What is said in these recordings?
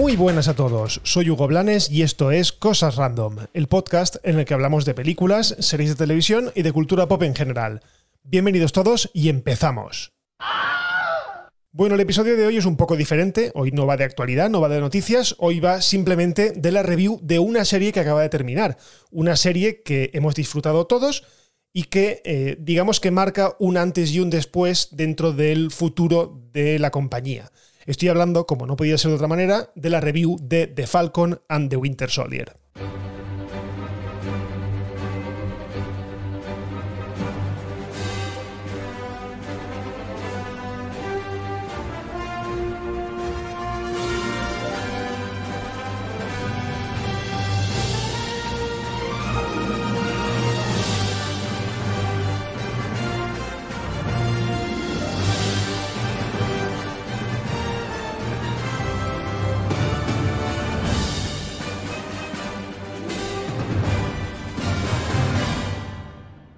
Muy buenas a todos, soy Hugo Blanes y esto es Cosas Random, el podcast en el que hablamos de películas, series de televisión y de cultura pop en general. Bienvenidos todos y empezamos. Bueno, el episodio de hoy es un poco diferente, hoy no va de actualidad, no va de noticias, hoy va simplemente de la review de una serie que acaba de terminar, una serie que hemos disfrutado todos y que eh, digamos que marca un antes y un después dentro del futuro de la compañía. Estoy hablando, como no podía ser de otra manera, de la review de The Falcon and the Winter Soldier.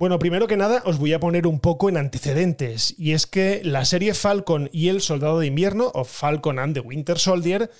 Bueno, primero que nada os voy a poner un poco en antecedentes, y es que la serie Falcon y el Soldado de Invierno, o Falcon and the Winter Soldier,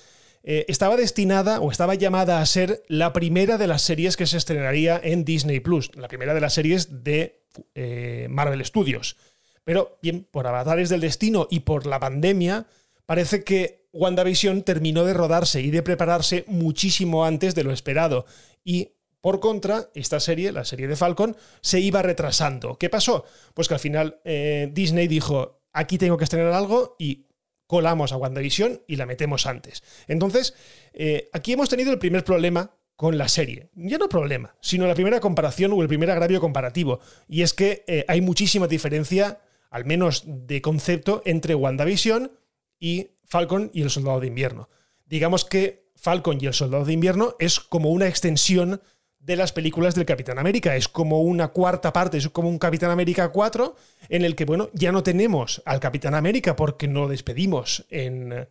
eh, estaba destinada o estaba llamada a ser la primera de las series que se estrenaría en Disney Plus, la primera de las series de eh, Marvel Studios. Pero bien, por avatares del destino y por la pandemia, parece que WandaVision terminó de rodarse y de prepararse muchísimo antes de lo esperado. Y por contra, esta serie, la serie de Falcon, se iba retrasando. ¿Qué pasó? Pues que al final eh, Disney dijo, aquí tengo que estrenar algo y colamos a WandaVision y la metemos antes. Entonces, eh, aquí hemos tenido el primer problema con la serie. Ya no problema, sino la primera comparación o el primer agravio comparativo. Y es que eh, hay muchísima diferencia, al menos de concepto, entre WandaVision y Falcon y el Soldado de Invierno. Digamos que Falcon y el Soldado de Invierno es como una extensión de las películas del Capitán América. Es como una cuarta parte, es como un Capitán América 4 en el que, bueno, ya no tenemos al Capitán América porque no lo despedimos en,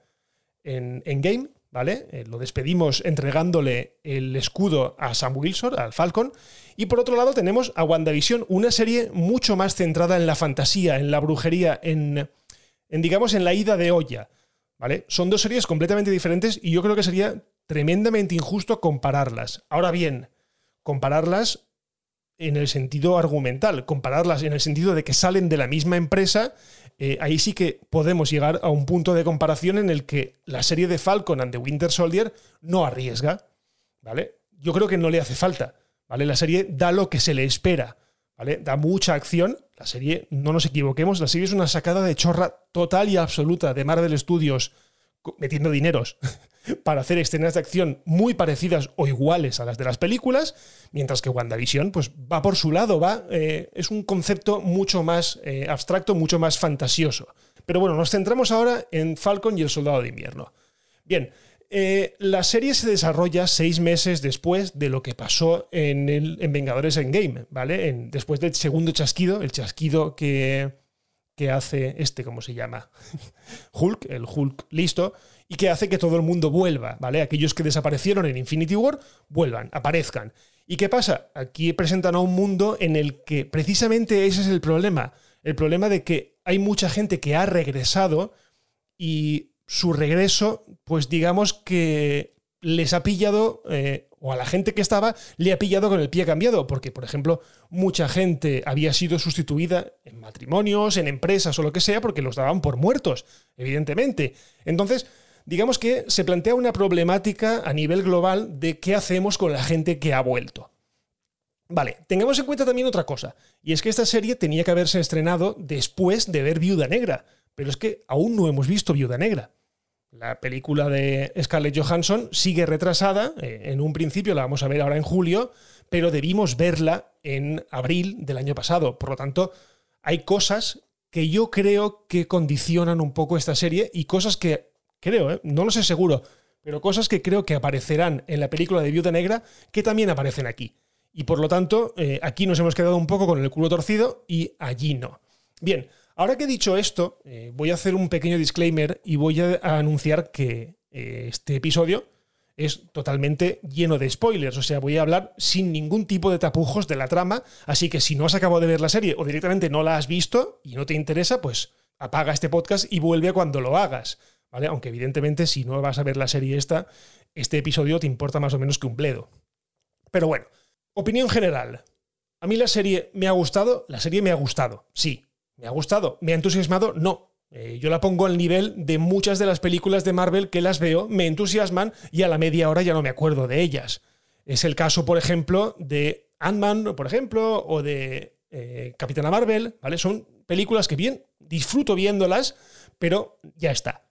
en, Game, ¿vale? Eh, lo despedimos entregándole el escudo a Sam Wilson, al Falcon. Y por otro lado tenemos a WandaVision, una serie mucho más centrada en la fantasía, en la brujería, en, en digamos, en la ida de olla. ¿Vale? Son dos series completamente diferentes y yo creo que sería tremendamente injusto compararlas. Ahora bien, compararlas en el sentido argumental, compararlas en el sentido de que salen de la misma empresa, eh, ahí sí que podemos llegar a un punto de comparación en el que la serie de Falcon and the Winter Soldier no arriesga, ¿vale? Yo creo que no le hace falta, ¿vale? La serie da lo que se le espera, ¿vale? Da mucha acción, la serie, no nos equivoquemos, la serie es una sacada de chorra total y absoluta de Marvel Studios metiendo dineros para hacer escenas de acción muy parecidas o iguales a las de las películas, mientras que WandaVision pues, va por su lado, va, eh, es un concepto mucho más eh, abstracto, mucho más fantasioso. Pero bueno, nos centramos ahora en Falcon y el Soldado de Invierno. Bien, eh, la serie se desarrolla seis meses después de lo que pasó en, el, en Vengadores Endgame, ¿vale? Después del segundo chasquido, el chasquido que, que hace este, ¿cómo se llama? Hulk, el Hulk listo, y que hace que todo el mundo vuelva, ¿vale? Aquellos que desaparecieron en Infinity War vuelvan, aparezcan. ¿Y qué pasa? Aquí presentan a un mundo en el que precisamente ese es el problema. El problema de que hay mucha gente que ha regresado y su regreso, pues digamos que les ha pillado eh, o a la gente que estaba le ha pillado con el pie cambiado, porque, por ejemplo, mucha gente había sido sustituida en matrimonios, en empresas o lo que sea, porque los daban por muertos, evidentemente. Entonces, digamos que se plantea una problemática a nivel global de qué hacemos con la gente que ha vuelto. Vale, tengamos en cuenta también otra cosa, y es que esta serie tenía que haberse estrenado después de ver Viuda Negra, pero es que aún no hemos visto Viuda Negra. La película de Scarlett Johansson sigue retrasada, eh, en un principio la vamos a ver ahora en julio, pero debimos verla en abril del año pasado. Por lo tanto, hay cosas que yo creo que condicionan un poco esta serie y cosas que creo, eh, no lo sé seguro, pero cosas que creo que aparecerán en la película de Viuda Negra que también aparecen aquí. Y por lo tanto, eh, aquí nos hemos quedado un poco con el culo torcido y allí no. Bien, Ahora que he dicho esto, eh, voy a hacer un pequeño disclaimer y voy a, anunciar que eh, este episodio es totalmente lleno de spoilers, o sea, voy a hablar sin ningún tipo de tapujos de la trama, así que si no has acabado de ver la serie o directamente no la has visto y no te interesa, pues apaga este podcast y vuelve cuando lo hagas, ¿vale? Aunque evidentemente si no vas a ver la serie esta, este episodio te importa más o menos que un bledo. Pero bueno, opinión general. A mí la serie me ha gustado, la serie me ha gustado, sí. ¿Me ha gustado? ¿Me ha entusiasmado? No. Eh, yo la pongo al nivel de muchas de las películas de Marvel que las veo, me entusiasman y a la media hora ya no me acuerdo de ellas. Es el caso, por ejemplo, de Ant-Man, por ejemplo, o de eh, Capitana Marvel, ¿vale? Son películas que bien, disfruto viéndolas, pero ya está.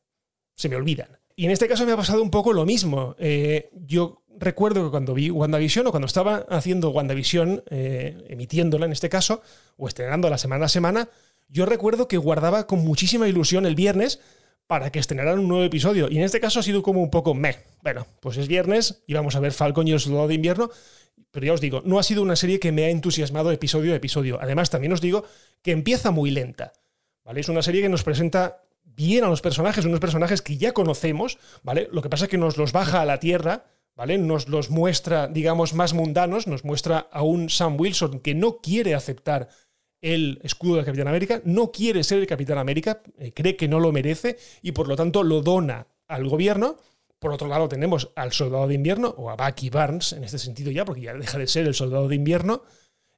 Se me olvidan. Y en este caso me ha pasado un poco lo mismo. Eh, yo recuerdo que cuando vi WandaVision o cuando estaba haciendo WandaVision, emitiéndola en este caso, o estrenándola semana a semana, yo recuerdo que guardaba con muchísima ilusión el viernes para que estrenaran un nuevo episodio. Y en este caso ha sido como un poco meh. Bueno, pues es viernes y vamos a ver Falcon y el Soldado de Invierno. Pero ya os digo, no ha sido una serie que me ha entusiasmado episodio a episodio. Además, también os digo que empieza muy lenta. ¿Vale? Es una serie que nos presenta bien a los personajes, unos personajes que ya conocemos, ¿vale? Lo que pasa es que nos los baja a la tierra, ¿vale? Nos los muestra, digamos, más mundanos, nos muestra a un Sam Wilson que no quiere aceptar el escudo del Capitán América, no quiere ser el Capitán América, eh, cree que no lo merece y por lo tanto lo dona al gobierno. Por otro lado tenemos al Soldado de Invierno, o a Bucky Barnes en este sentido ya, porque ya deja de ser el Soldado de Invierno,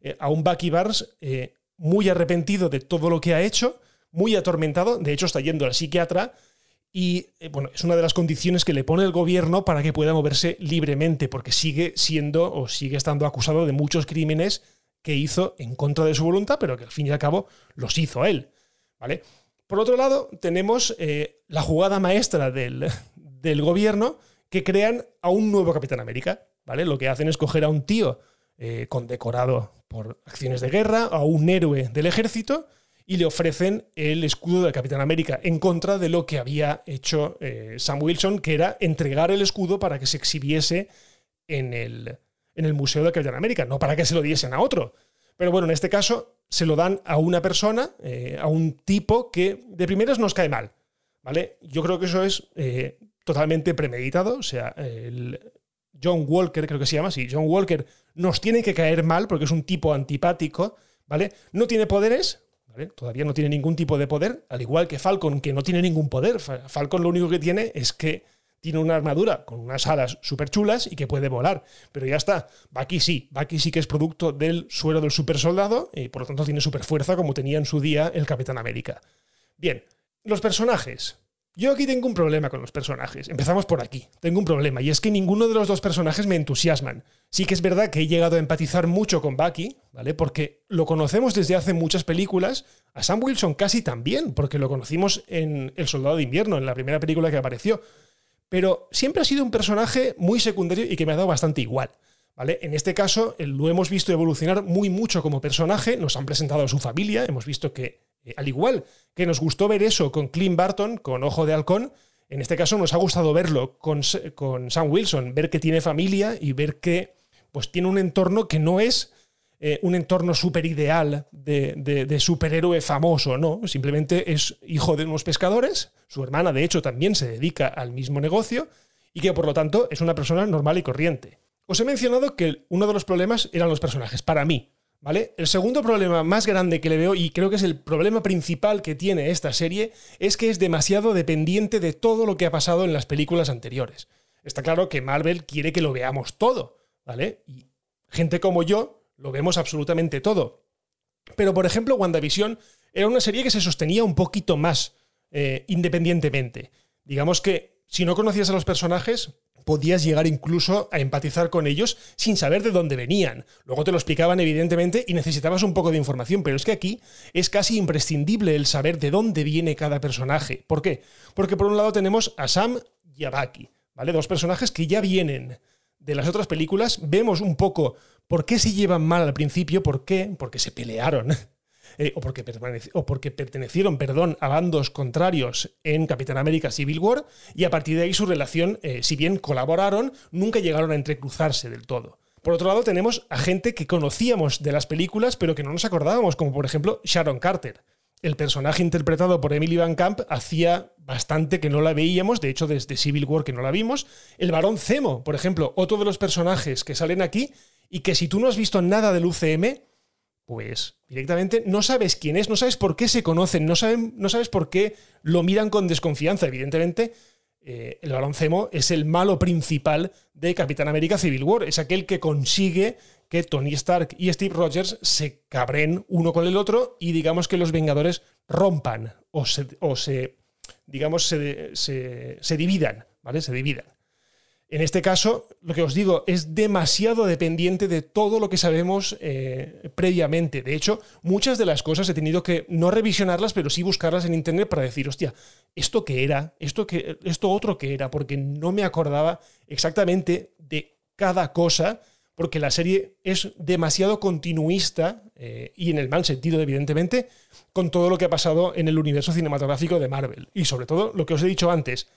eh, a un Bucky Barnes eh, muy arrepentido de todo lo que ha hecho, muy atormentado, de hecho está yendo al psiquiatra, y bueno, es una de las condiciones que le pone el gobierno para que pueda moverse libremente, porque sigue siendo o sigue estando acusado de muchos crímenes que hizo en contra de su voluntad, pero que al fin y al cabo los hizo él. ¿vale? Por otro lado, tenemos eh, la jugada maestra del, gobierno que crean a un nuevo Capitán América. ¿vale? Lo que hacen es coger a un tío eh, condecorado por acciones de guerra, a un héroe del ejército, y le ofrecen el escudo del Capitán América en contra de lo que había hecho eh, Sam Wilson, que era entregar el escudo para que se exhibiese en el, en el Museo de Capitán América, no para que se lo diesen a otro. Pero bueno, en este caso se lo dan a una persona, eh, a un tipo que de primeras nos cae mal. ¿Vale? Yo creo que eso es eh, totalmente premeditado. O sea, el John Walker, creo que se llama así, John Walker nos tiene que caer mal porque es un tipo antipático, ¿vale? No tiene poderes, ¿vale? Todavía no tiene ningún tipo de poder, al igual que Falcon, que no tiene ningún poder. Falcon lo único que tiene es que tiene una armadura con unas alas súper chulas y que puede volar. Pero ya está. Bucky sí. Bucky sí que es producto del suero del super soldado y por lo tanto tiene super fuerza como tenía en su día el Capitán América. Bien, los personajes. Yo aquí tengo un problema con los personajes. Empezamos por aquí. Tengo un problema y es que ninguno de los dos personajes me entusiasman. Sí que es verdad que he llegado a empatizar mucho con Bucky, ¿vale? Porque lo conocemos desde hace muchas películas. A Sam Wilson casi también, porque lo conocimos en El Soldado de Invierno, en la primera película que apareció pero siempre ha sido un personaje muy secundario y que me ha dado bastante igual. ¿Vale? En este caso lo hemos visto evolucionar muy mucho como personaje, nos han presentado a su familia, hemos visto que, eh, al igual que nos gustó ver eso con Clint Barton, con Ojo de Halcón, en este caso nos ha gustado verlo con, con Sam Wilson, ver que tiene familia y ver que pues, tiene un entorno que no es eh, un entorno súper ideal de, superhéroe famoso, no, simplemente es hijo de unos pescadores, su hermana de hecho también se dedica al mismo negocio y que por lo tanto es una persona normal y corriente. Os he mencionado que uno de los problemas eran los personajes, para mí, ¿vale? El segundo problema más grande que le veo, y creo que es el problema principal que tiene esta serie, es que es demasiado dependiente de todo lo que ha pasado en las películas anteriores. Está claro que Marvel quiere que lo veamos todo, ¿vale? Y gente como yo lo vemos absolutamente todo. Pero, por ejemplo, WandaVision era una serie que se sostenía un poquito más eh, independientemente. Digamos que si no conocías a los personajes, podías llegar incluso a empatizar con ellos sin saber de dónde venían. Luego te lo explicaban evidentemente y necesitabas un poco de información, pero es que aquí es casi imprescindible el saber de dónde viene cada personaje. ¿Por qué? Porque por un lado tenemos a Sam y a Bucky, ¿vale? Dos personajes que ya vienen de las otras películas, vemos un poco por qué se llevan mal al principio, por qué, porque se pelearon. Eh, o, porque o, porque pertenecieron perdón, a bandos contrarios en Capitán América Civil War, y a partir de ahí su relación, eh, si bien colaboraron, nunca llegaron a entrecruzarse del todo. Por otro lado, tenemos a gente que conocíamos de las películas, pero que no nos acordábamos, como por ejemplo Sharon Carter. El personaje interpretado por Emily Van Camp hacía bastante que no la veíamos, de hecho desde Civil War que no la vimos. El varón Zemo, por ejemplo, otro de los personajes que salen aquí y que si tú no has visto nada del UCM, pues directamente no sabes quién es, no sabes por qué se conocen, no, saben, no sabes por qué lo miran con desconfianza. Evidentemente, eh, el baloncemo es el malo principal de Capitán América Civil War, es aquel que consigue que Tony Stark y Steve Rogers se cabren uno con el otro y digamos que los Vengadores rompan o se, digamos, se, se dividan, ¿vale? Se dividan. En este caso, lo que os digo, es demasiado dependiente de todo lo que sabemos eh, previamente. De hecho, muchas de las cosas he tenido que no revisionarlas, pero sí buscarlas en internet para decir, hostia, ¿esto qué era? ¿Esto, qué, esto otro qué era? Porque no me acordaba exactamente de cada cosa, porque la serie es demasiado continuista, eh, y en el mal sentido, evidentemente, con todo lo que ha pasado en el universo cinematográfico de Marvel. Y sobre todo, lo que os he dicho antes,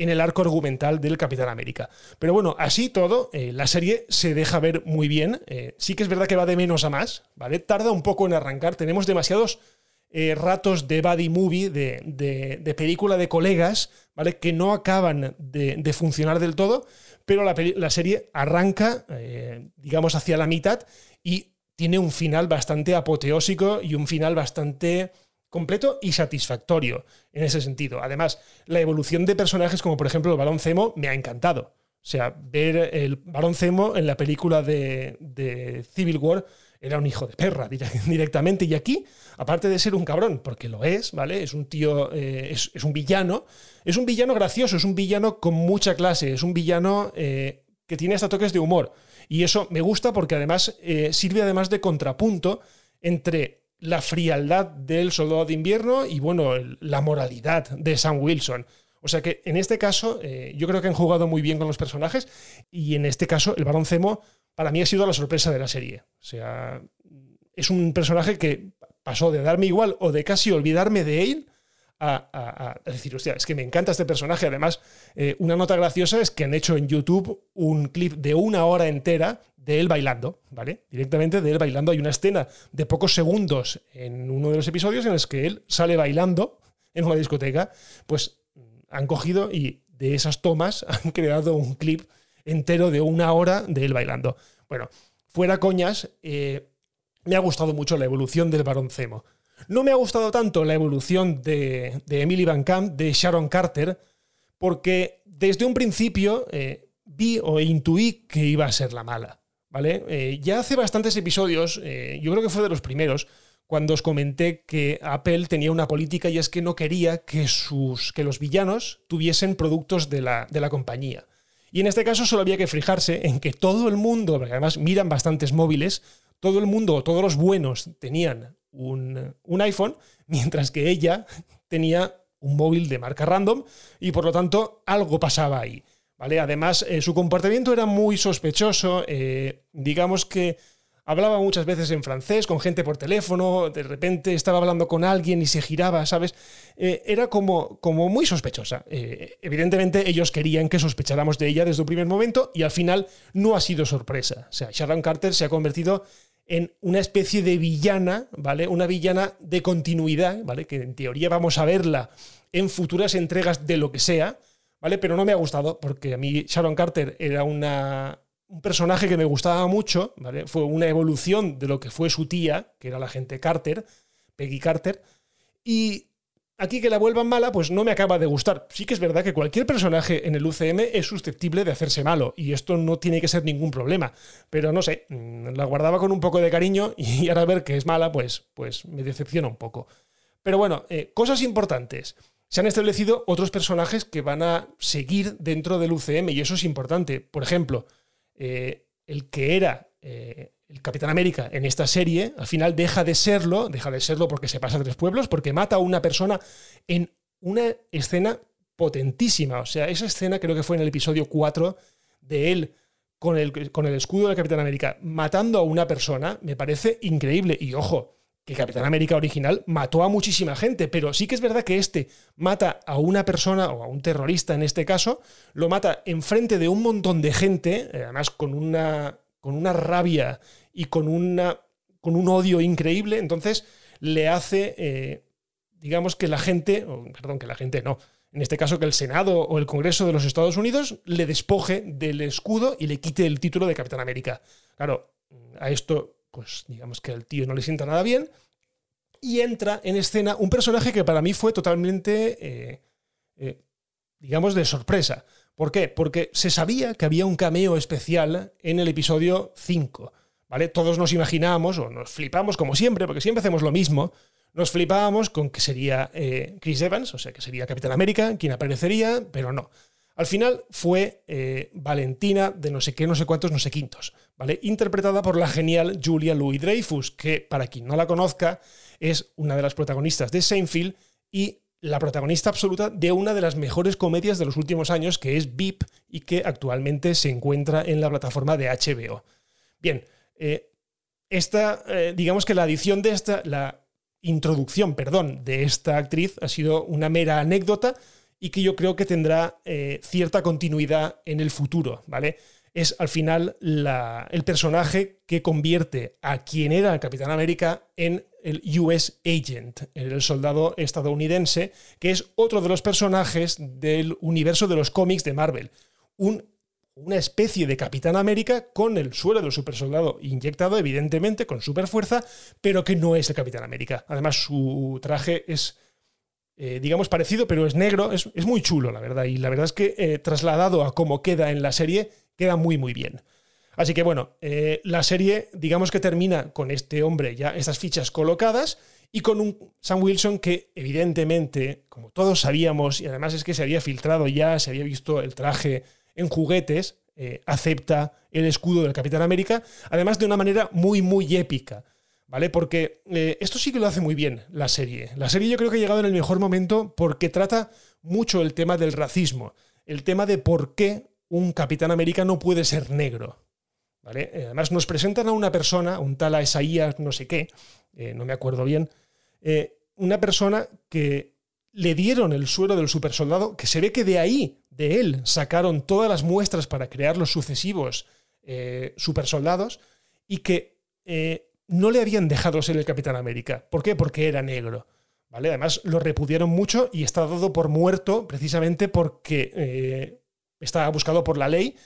en el arco argumental del Capitán América. Pero bueno, así todo, eh, la serie se deja ver muy bien. Eh, sí que es verdad que va de menos a más, ¿vale? Tarda un poco en arrancar. Tenemos demasiados eh, ratos de buddy movie, de, película de colegas, ¿vale? Que no acaban de, funcionar del todo, pero la, la serie arranca, digamos, hacia la mitad y tiene un final bastante apoteósico y un final bastante completo y satisfactorio en ese sentido. Además, la evolución de personajes como por ejemplo el Balón Zemo me ha encantado. O sea, ver el Balón Zemo en la película de, Civil War era un hijo de perra directamente. Y aquí, aparte de ser un cabrón, porque lo es, ¿vale? Es un tío, eh, es, un villano, es un villano gracioso, es un villano con mucha clase, es un villano eh, que tiene hasta toques de humor. Y eso me gusta porque además eh, sirve además de contrapunto entre la frialdad del soldado de invierno y, bueno, la moralidad de Sam Wilson. O sea que en este caso eh, yo creo que han jugado muy bien con los personajes y en este caso el Barón Zemo para mí ha sido la sorpresa de la serie. O sea, es un personaje que pasó de darme igual o de casi olvidarme de él a, decir, hostia, es que me encanta este personaje. Además, eh, una nota graciosa es que han hecho en YouTube un clip de una hora entera de él bailando, ¿vale? Directamente de él bailando. Hay una escena de pocos segundos en uno de los episodios en los que él sale bailando en una discoteca. Pues han cogido y de esas tomas han creado un clip entero de una hora de él bailando. Bueno, fuera coñas, eh, me ha gustado mucho la evolución del baroncemo. No me ha gustado tanto la evolución de, Emily Van Camp, de Sharon Carter, porque desde un principio eh, vi o intuí que iba a ser la mala. ¿Vale? Eh, ya hace bastantes episodios, eh, yo creo que fue de los primeros, cuando os comenté que Apple tenía una política y es que no quería que, sus, que los villanos tuviesen productos de la, de la compañía. Y en este caso solo había que fijarse en que todo el mundo, porque además miran bastantes móviles, todo el mundo, todos los buenos tenían un, un, iPhone, mientras que ella tenía un móvil de marca random y por lo tanto algo pasaba ahí. Además, eh, su comportamiento era muy sospechoso, eh, digamos que hablaba muchas veces en francés con gente por teléfono, de repente estaba hablando con alguien y se giraba, ¿sabes? Eh, era como, como muy sospechosa. evidentemente ellos querían que sospecháramos de ella desde un primer momento y al final no ha sido sorpresa. O sea, Sharon Carter se ha convertido en una especie de villana, ¿vale? Una villana de continuidad, ¿vale? Que en teoría vamos a verla en futuras entregas de lo que sea, ¿vale? Pero no me ha gustado porque a mí Sharon Carter era una, un personaje que me gustaba mucho, ¿vale? Fue una evolución de lo que fue su tía, que era la gente Carter, Peggy Carter, y aquí que la vuelvan mala, pues no me acaba de gustar. Sí que es verdad que cualquier personaje en el UCM es susceptible de hacerse malo, y esto no tiene que ser ningún problema, pero no sé, mm, la guardaba con un poco de cariño y ahora ver que es mala, pues, pues me decepciona un poco. Pero bueno, eh, cosas importantes se han establecido otros personajes que van a seguir dentro del UCM y eso es importante. Por ejemplo, eh, el que era eh, el Capitán América en esta serie, al final deja de serlo, deja de serlo porque se pasa a tres pueblos, porque mata a una persona en una escena potentísima. O sea, esa escena creo que fue en el episodio 4 de él con el, con el escudo del Capitán América matando a una persona, me parece increíble. Y ojo, que Capitán América original mató a muchísima gente, pero sí que es verdad que este mata a una persona, o a un terrorista en este caso, lo mata enfrente de un montón de gente, eh, además con una, con una rabia y con, una, con un odio increíble, entonces le hace, eh, digamos que la gente, perdón, que la gente no, en este caso que el Senado o el Congreso de los Estados Unidos le despoje del escudo y le quite el título de Capitán América. Claro, a esto pues digamos que al tío no le sienta nada bien, y entra en escena un personaje que para mí fue totalmente, eh, eh, digamos, de sorpresa. ¿Por qué? Porque se sabía que había un cameo especial en el episodio 5. ¿Vale? Todos nos imaginábamos o nos flipamos como siempre, porque siempre hacemos lo mismo. Nos flipábamos con que sería eh, Chris Evans, o sea, que sería Capitán América, quien aparecería, pero no. Al final fue Valentina de no sé qué, no sé cuántos, no sé quintos, ¿vale? Interpretada por la genial Julia Louis Dreyfus, que para quien no la conozca, es una de las protagonistas de Seinfeld y la protagonista absoluta de una de las mejores comedias de los últimos años, que es VIP y que actualmente se encuentra en la plataforma de HBO. Bien, eh, esta, eh, digamos que la adición de esta, la introducción, perdón, de esta actriz ha sido una mera anécdota y que yo creo que tendrá eh, cierta continuidad en el futuro, ¿vale? es al final el personaje que convierte a quien era el Capitán América en el US Agent, el soldado estadounidense, que es otro de los personajes del universo de los cómics de Marvel. una especie de Capitán América con el suelo del supersoldado inyectado, evidentemente, con super fuerza, pero que no es el Capitán América. Además, su traje es, eh, digamos, parecido, pero es negro, es, muy chulo, la verdad. Y la verdad es que eh, trasladado a cómo queda en la serie, queda muy, muy bien. Así que bueno, eh, la serie digamos que termina con este hombre ya, estas fichas colocadas y con un Sam Wilson que evidentemente, como todos sabíamos, y además es que se había filtrado ya, se había visto el traje en juguetes, acepta el escudo del Capitán América, además de una manera muy, muy épica. ¿Vale? Porque eh, esto sí que lo hace muy bien la serie. La serie yo creo que ha llegado en el mejor momento porque trata mucho el tema del racismo, el tema de por qué un Capitán América no puede ser negro. ¿vale? Eh, además, nos presentan a una persona, un tal Isaías no sé qué, eh, no me acuerdo bien, una persona que le dieron el suero del supersoldado, que se ve que de ahí, de él, sacaron todas las muestras para crear los sucesivos supersoldados y que no le habían dejado ser el Capitán América. ¿Por qué? Porque era negro. ¿Vale? Además, lo repudiaron mucho y está dado por muerto precisamente porque estaba buscado por la ley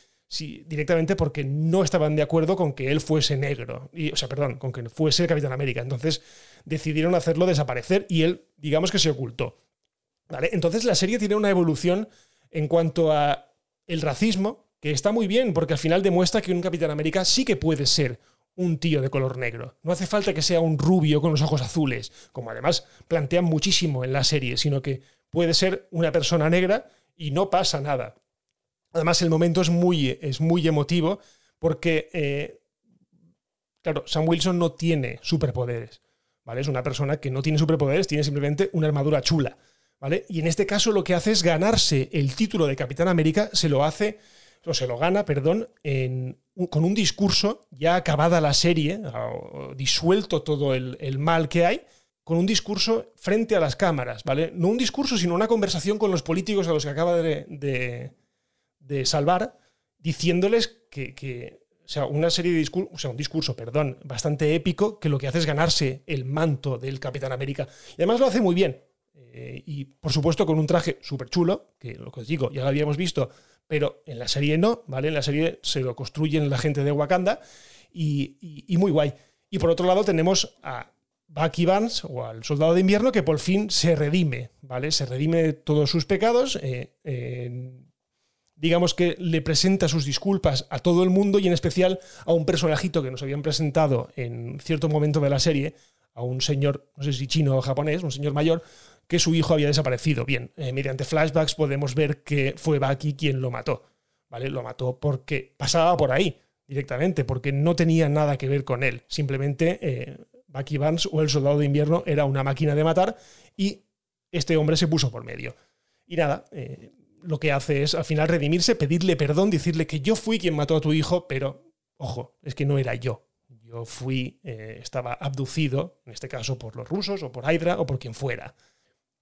directamente porque no estaban de acuerdo con que él fuese negro, y, o sea, perdón, con que fuese el Capitán América. Entonces decidieron hacerlo desaparecer y él, digamos que se ocultó. ¿Vale? Entonces la serie tiene una evolución en cuanto a el racismo, que está muy bien, porque al final demuestra que un Capitán América sí que puede ser un tío de color negro. No hace falta que sea un rubio con los ojos azules, como además plantean muchísimo en la serie, sino que puede ser una persona negra y no pasa nada. Además, el momento es muy, es muy emotivo porque, eh, claro, Sam Wilson no tiene superpoderes, ¿vale? Es una persona que no tiene superpoderes, tiene simplemente una armadura chula, ¿vale? Y en este caso lo que hace es ganarse el título de Capitán América, se lo hace, o se lo gana, perdón, con un discurso, ya acabada la serie, disuelto todo el, mal que hay, con un discurso frente a las cámaras, ¿vale? No un discurso, sino una conversación con los políticos a los que acaba de de salvar, diciéndoles que, o sea, una serie de discursos, o sea, un discurso, perdón, bastante épico, que lo que hace es ganarse el manto del Capitán América. Y además lo hace muy bien. Eh, y por supuesto con un traje súper chulo, que lo que os digo, ya lo habíamos visto, pero en la serie no, ¿vale? En la serie se lo construyen la gente de Wakanda y, muy guay. Y por otro lado tenemos a Bucky Barnes o al Soldado de Invierno que por fin se redime, ¿vale? Se redime de todos sus pecados. Eh, digamos que le presenta sus disculpas a todo el mundo y en especial a un personajito que nos habían presentado en cierto momento de la serie, a un señor, no sé si chino o japonés, un señor mayor, que su hijo había desaparecido. Bien, eh, mediante flashbacks podemos ver que fue Bucky quien lo mató. ¿Vale? Lo mató porque pasaba por ahí directamente, porque no tenía nada que ver con él. Simplemente eh, Bucky Barnes o el soldado de invierno era una máquina de matar y este hombre se puso por medio. Y nada, eh, lo que hace es al final redimirse, pedirle perdón, decirle que yo fui quien mató a tu hijo, pero ojo, es que no era yo. Yo fui, eh, estaba abducido, en este caso por los rusos o por Hydra o por quien fuera.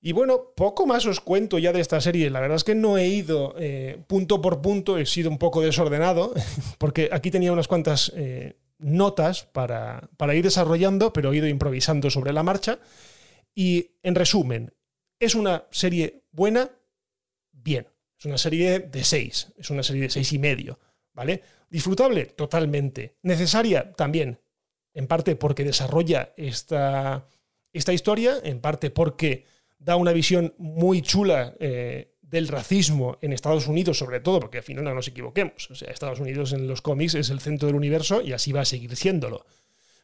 Y bueno, poco más os cuento ya de esta serie. La verdad es que no he ido eh, punto por punto, he sido un poco desordenado, porque aquí tenía unas cuantas eh, notas para, para ir desarrollando, pero he ido improvisando sobre la marcha. Y en resumen, es una serie buena, bien. Es una serie de seis, es una serie de seis y medio, ¿vale? Disfrutable, totalmente. Necesaria, también. en parte porque desarrolla esta, esta historia, en parte porque da una visión muy chula eh, del racismo en Estados Unidos, sobre todo, porque al final no nos equivoquemos. O sea, Estados Unidos en los cómics es el centro del universo y así va a seguir siéndolo.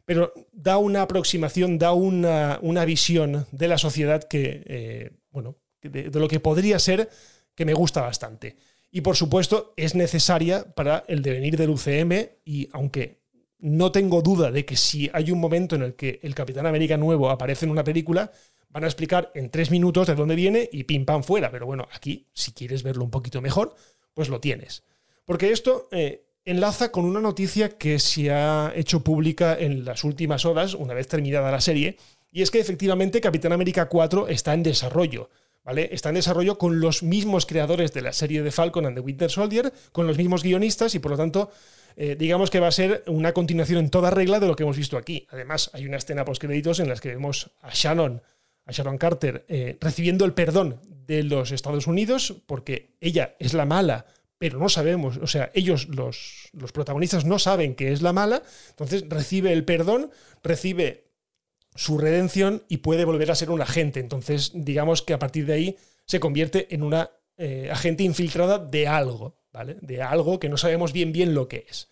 Pero da una aproximación, da una, visión de la sociedad que, eh, bueno, de, lo que podría ser que me gusta bastante. Y por supuesto es necesaria para el devenir del UCM y aunque no tengo duda de que si hay un momento en el que el Capitán América nuevo aparece en una película, van a explicar en tres minutos de dónde viene y pim pam fuera. Pero bueno, aquí, si quieres verlo un poquito mejor, pues lo tienes. Porque esto eh, enlaza con una noticia que se ha hecho pública en las últimas horas, una vez terminada la serie, y es que efectivamente Capitán América 4 está en desarrollo. Está en desarrollo con los mismos creadores de la serie de Falcon and the Winter Soldier, con los mismos guionistas y por lo tanto eh, digamos que va a ser una continuación en toda regla de lo que hemos visto aquí. Además, hay una escena post créditos en las que vemos a Shannon a Sharon Carter eh, recibiendo el perdón de los Estados Unidos, porque ella es la mala, pero no sabemos, o sea, ellos, los, los protagonistas, no saben que es la mala, entonces recibe el perdón, recibe su redención y puede volver a ser un agente. Entonces, digamos que a partir de ahí se convierte en una eh, agente infiltrada de algo, ¿vale? De algo que no sabemos bien bien lo que es.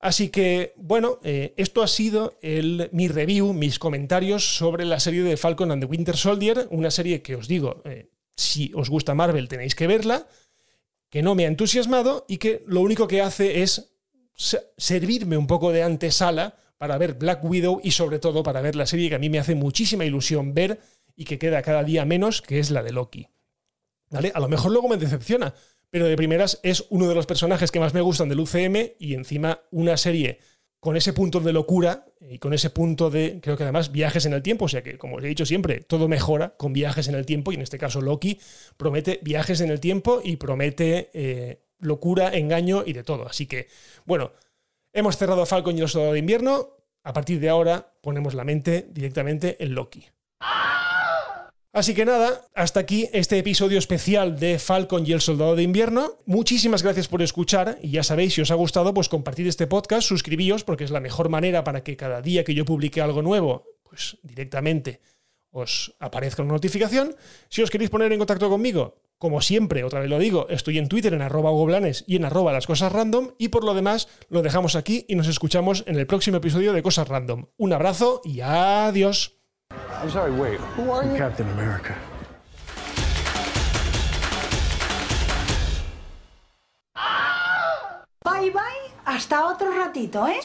Así que, bueno, eh, esto ha sido el, mi review, mis comentarios sobre la serie de Falcon and the Winter Soldier, una serie que os digo, eh, si os gusta Marvel tenéis que verla, que no me ha entusiasmado y que lo único que hace es servirme un poco de antesala para ver Black Widow y sobre todo para ver la serie que a mí me hace muchísima ilusión ver y que queda cada día menos, que es la de Loki. ¿Vale? A lo mejor luego me decepciona, pero de primeras es uno de los personajes que más me gustan del UCM y encima una serie con ese punto de locura y con ese punto de, creo que además, viajes en el tiempo. O sea que, como os he dicho siempre, todo mejora con viajes en el tiempo y en este caso Loki promete viajes en el tiempo y promete eh, locura, engaño y de todo. Así que, bueno, hemos cerrado Falcon y el Soldado de Invierno. A partir de ahora ponemos la mente directamente en Loki. Así que nada, hasta aquí este episodio especial de Falcon y el Soldado de Invierno. Muchísimas gracias por escuchar y ya sabéis, si os ha gustado, pues compartid este podcast, suscribíos porque es la mejor manera para que cada día que yo publique algo nuevo, pues directamente os aparezca una notificación. Si os queréis poner en contacto conmigo, como siempre, otra vez lo digo, estoy en Twitter en arroba y en arroba las cosas random y por lo demás lo dejamos aquí y nos escuchamos en el próximo episodio de Cosas Random. Un abrazo y adiós. I'm sorry, wait, who are you? Captain America. Bye bye, hasta otro ratito, ¿eh?